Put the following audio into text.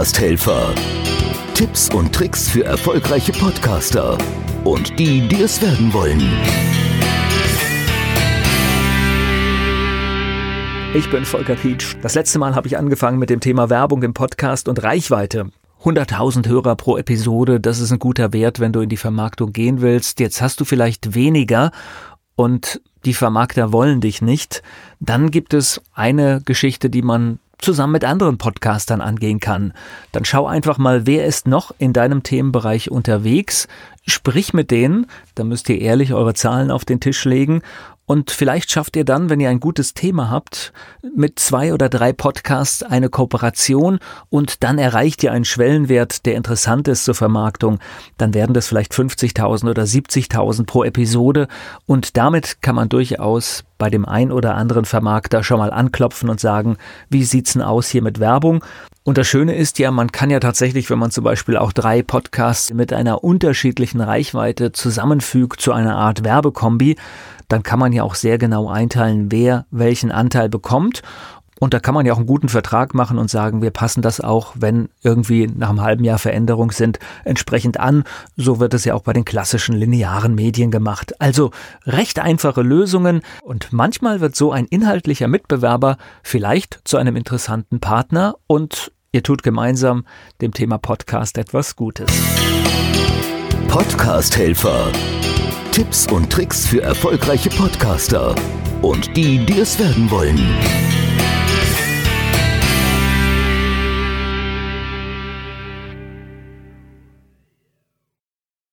Podcast-Helfer. Tipps und Tricks für erfolgreiche Podcaster und die, die es werden wollen. Ich bin Volker Pietsch. Das letzte Mal habe ich angefangen mit dem Thema Werbung im Podcast und Reichweite. 100.000 Hörer pro Episode, das ist ein guter Wert, wenn du in die Vermarktung gehen willst. Jetzt hast du vielleicht weniger und die Vermarkter wollen dich nicht. Dann gibt es eine Geschichte, die man zusammen mit anderen Podcastern angehen kann. Dann schau einfach mal, wer ist noch in deinem Themenbereich unterwegs. Sprich mit denen, da müsst ihr ehrlich eure Zahlen auf den Tisch legen und vielleicht schafft ihr dann, wenn ihr ein gutes Thema habt, mit zwei oder drei Podcasts eine Kooperation und dann erreicht ihr einen Schwellenwert, der interessant ist zur Vermarktung. Dann werden das vielleicht 50.000 oder 70.000 pro Episode und damit kann man durchaus bei dem ein oder anderen Vermarkter schon mal anklopfen und sagen, wie sieht's denn aus hier mit Werbung? Und das Schöne ist ja, man kann ja tatsächlich, wenn man zum Beispiel auch drei Podcasts mit einer unterschiedlichen Reichweite zusammenfügt zu einer Art Werbekombi, dann kann man ja auch sehr genau einteilen, wer welchen Anteil bekommt. Und da kann man ja auch einen guten Vertrag machen und sagen, wir passen das auch, wenn irgendwie nach einem halben Jahr Veränderungen sind, entsprechend an. So wird es ja auch bei den klassischen linearen Medien gemacht. Also recht einfache Lösungen und manchmal wird so ein inhaltlicher Mitbewerber vielleicht zu einem interessanten Partner und ihr tut gemeinsam dem Thema Podcast etwas Gutes. Podcast Helfer. Tipps und Tricks für erfolgreiche Podcaster und die, die es werden wollen.